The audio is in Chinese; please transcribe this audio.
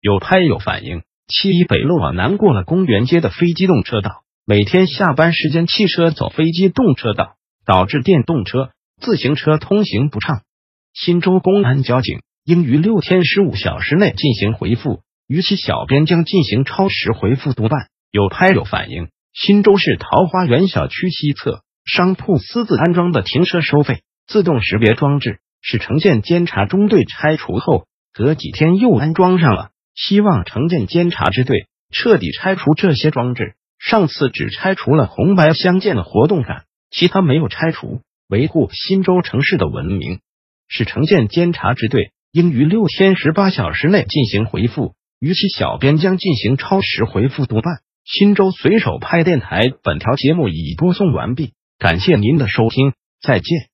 有拍有反映，七一北路往南过了公园街的非机动车道，每天下班时间汽车走非机动车道，导致电动车、自行车通行不畅。新州公安交警应于六天十五小时内进行回复，逾期小编将进行超时回复督办。有拍有反映，新州市桃花源小区西侧商铺私自安装的停车收费自动识别装置，是城建监察中队拆除后隔几天又安装上了。希望城建监察支队彻底拆除这些装置。上次只拆除了红白相间的活动杆，其他没有拆除。维护新州城市的文明，市城建监察支队应于六天十八小时内进行回复，逾期小编将进行超时回复督办。新州随手拍电台本条节目已播送完毕，感谢您的收听，再见。